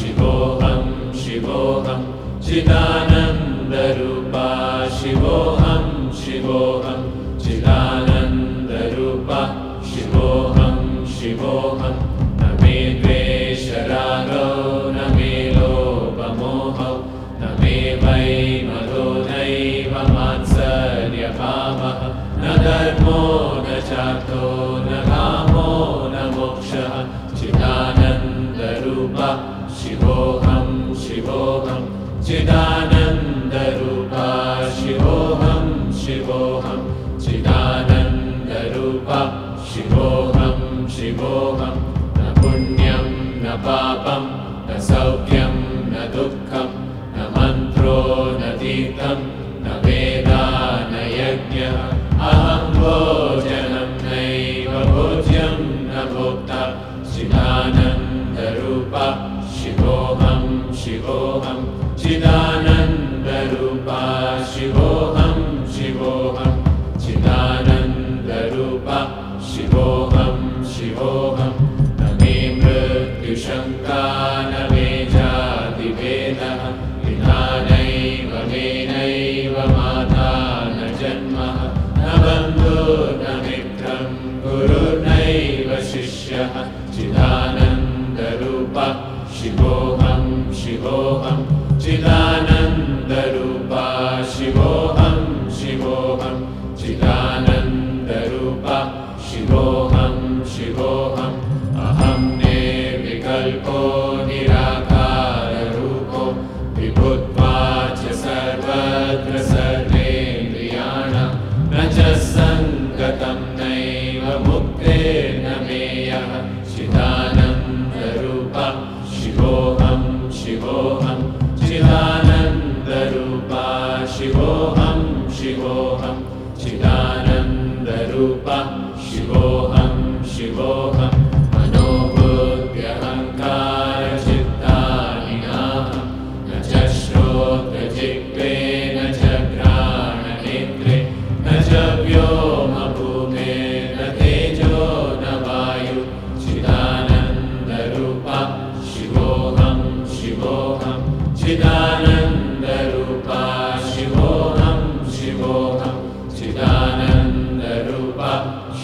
शिवोऽहं शिवोऽहं चिदानन्दरूपा शिवोऽहं शिवोऽहं चिदानन्दरूपा शिवोऽहं शिवोऽहं। न मे द्वेषरागौ न मे लोपमोहौ न मे वै तमे नैव मात्सर्यपामः न धर्मो न चातो न कामो न मोक्षः चिदानन्दरूपा। शिवोऽहं शिवोऽहं चिदान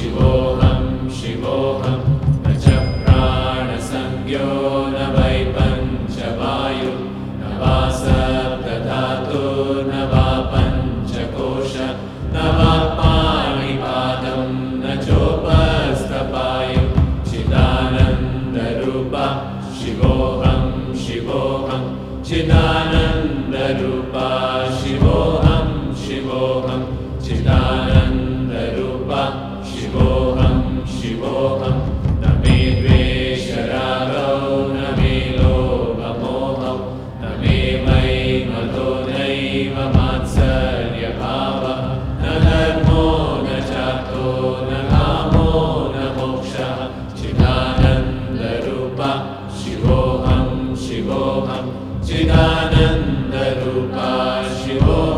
शिवोऽहं शिवोऽहम् शिव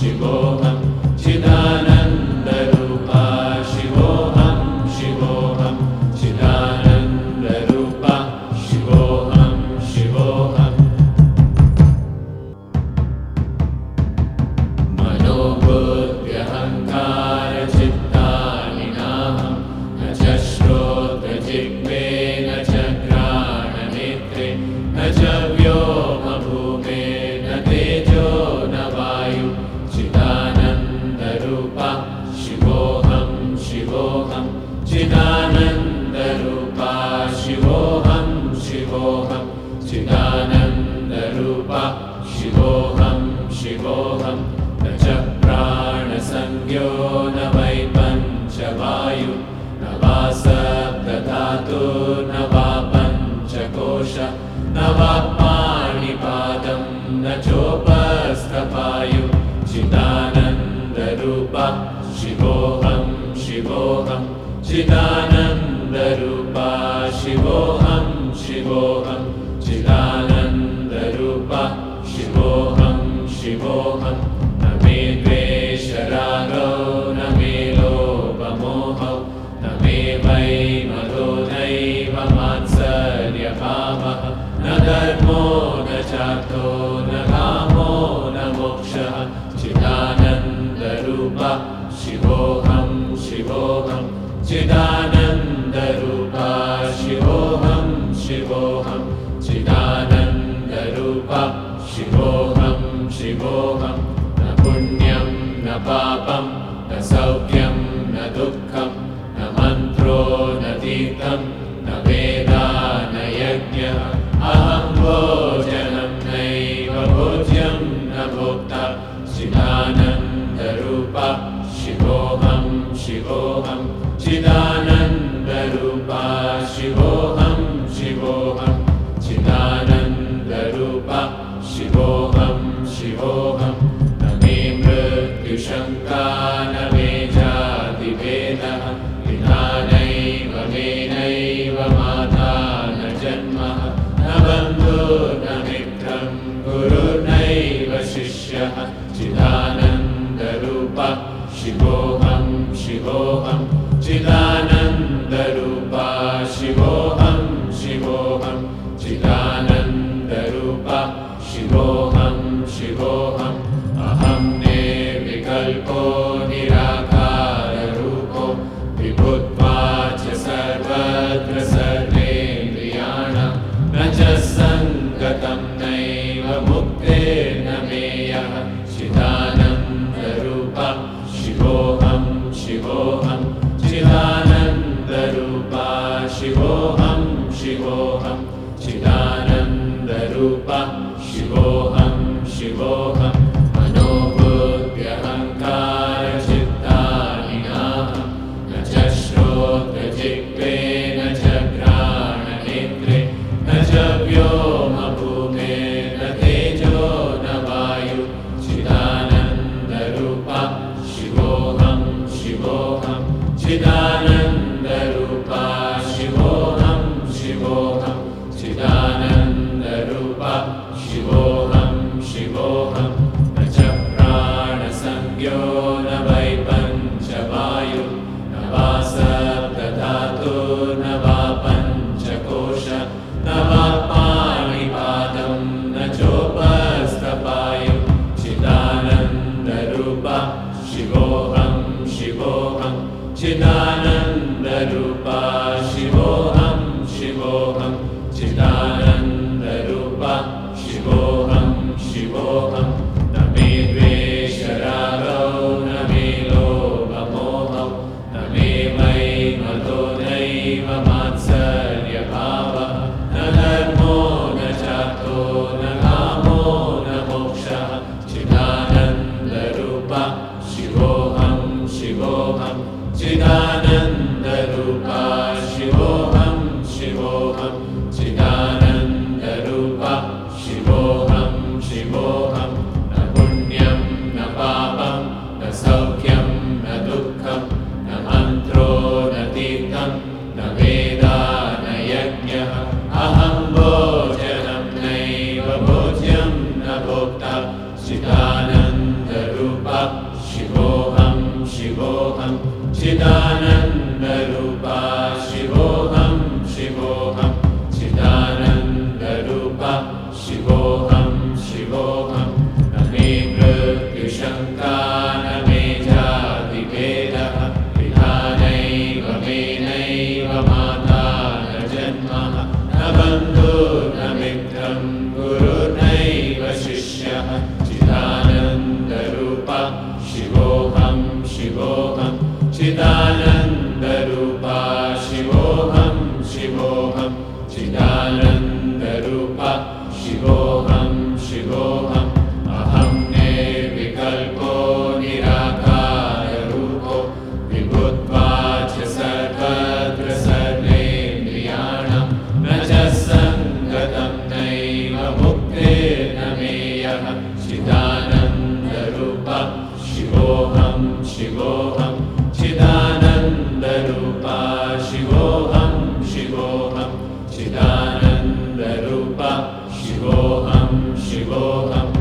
Shiva. न वा पञ्चकोश न वा पाणिपादं न चोपस्तपायु चिदानन्दरूपा शिवोऽहं शिवोऽहं चिदानन्दरूपा शिवोऽहं शिवोऽहं चिदानन्दरूपा शिवोऽहं शिवोऽहम् नमो न चातो न कामो न मोक्षः चिदानन्दरूपा शिवोऽहं शिवोऽहं चिदानन्दरूपा शिवोऽहं शिवोऽहं चिदानन्दरूपा शिवोऽहं शिवोऽहं न पुण्यं न पापम् शिवोऽहं चिदानन्दरूप शिवोऽहं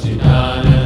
Chidananda.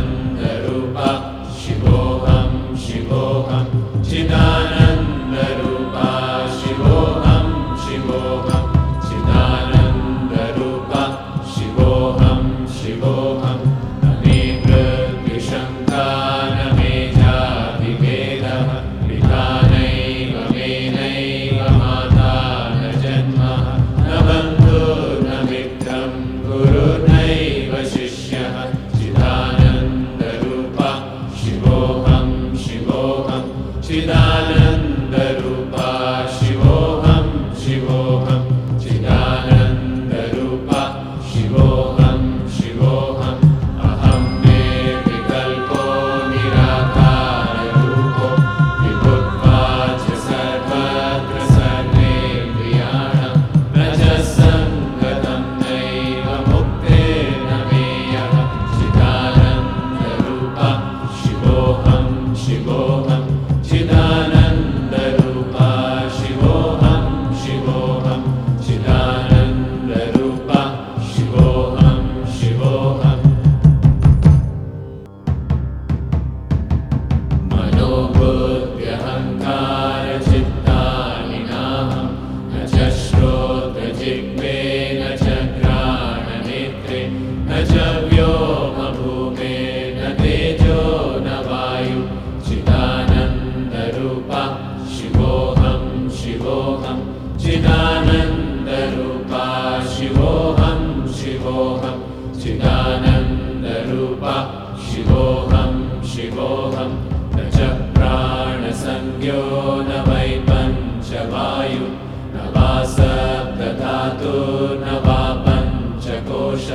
शिवोऽहं शिवोऽहं न च प्राणसंज्ञो न वै पञ्चवायु न वा सप्तधातु न वा पञ्चकोश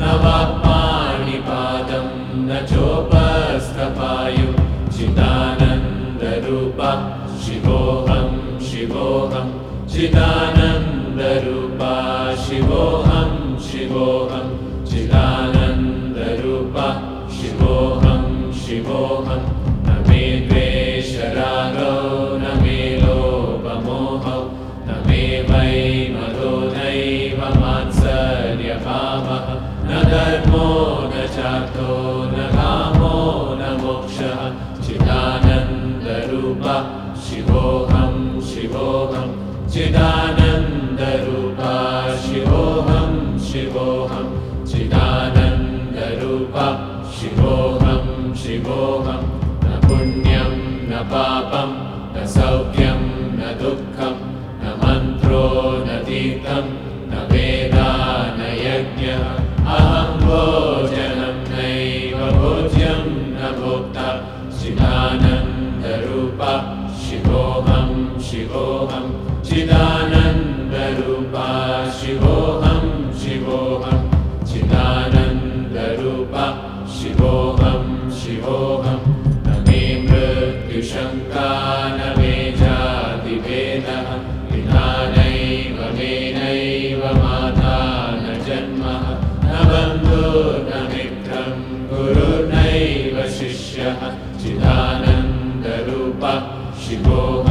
न वा पाणिपादं न चोपस्तपायु चिदानन्दरूपा शिवोऽहं शिवोऽहं चिदानन्दरूपा शिवो चिदानन्दरूपा शिवोऽहं। शिवोऽहं चिदानन्दरूपा शिवोऽहं शिवोऽहं। न पुण्यं न पापं न सौख्यं न दुःखम् चिदानन्दरूप शिवो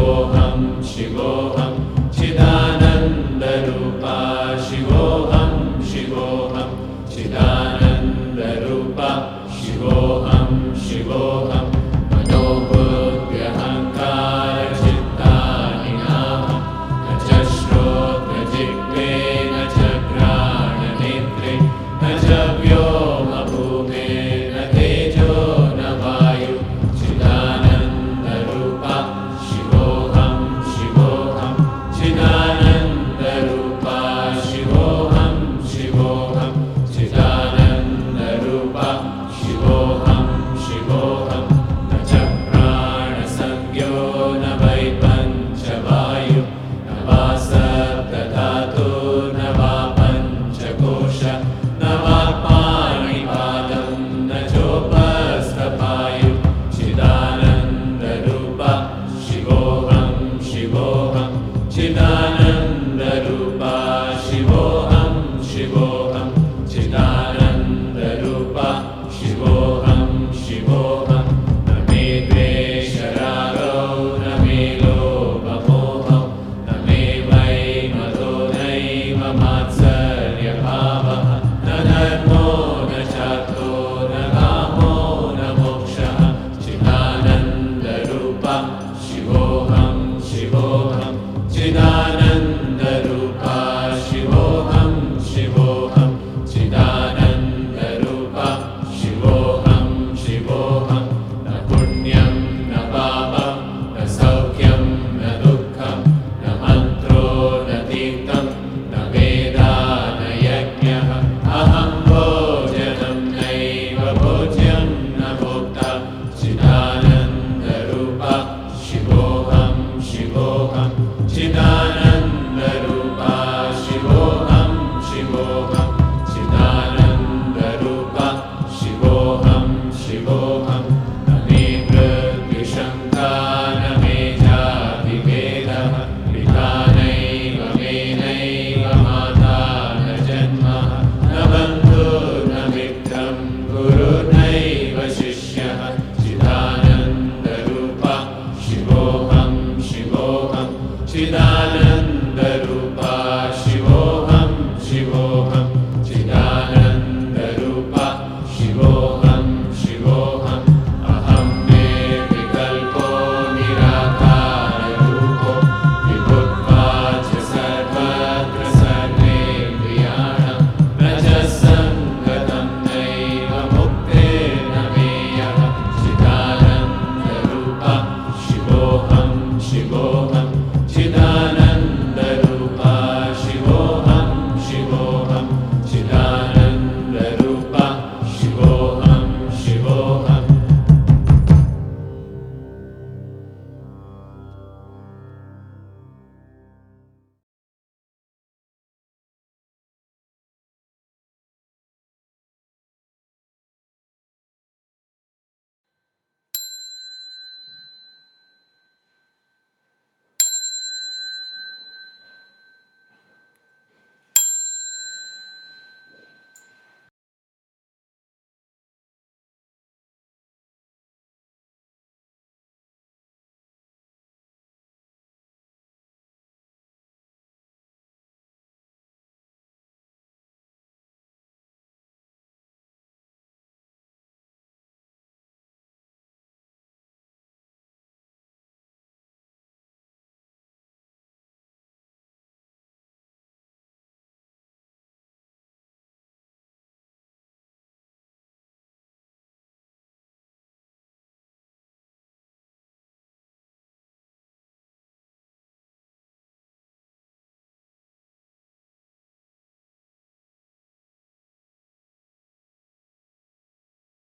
शिवोऽहं शिवोऽहं चिदानन्दरूपा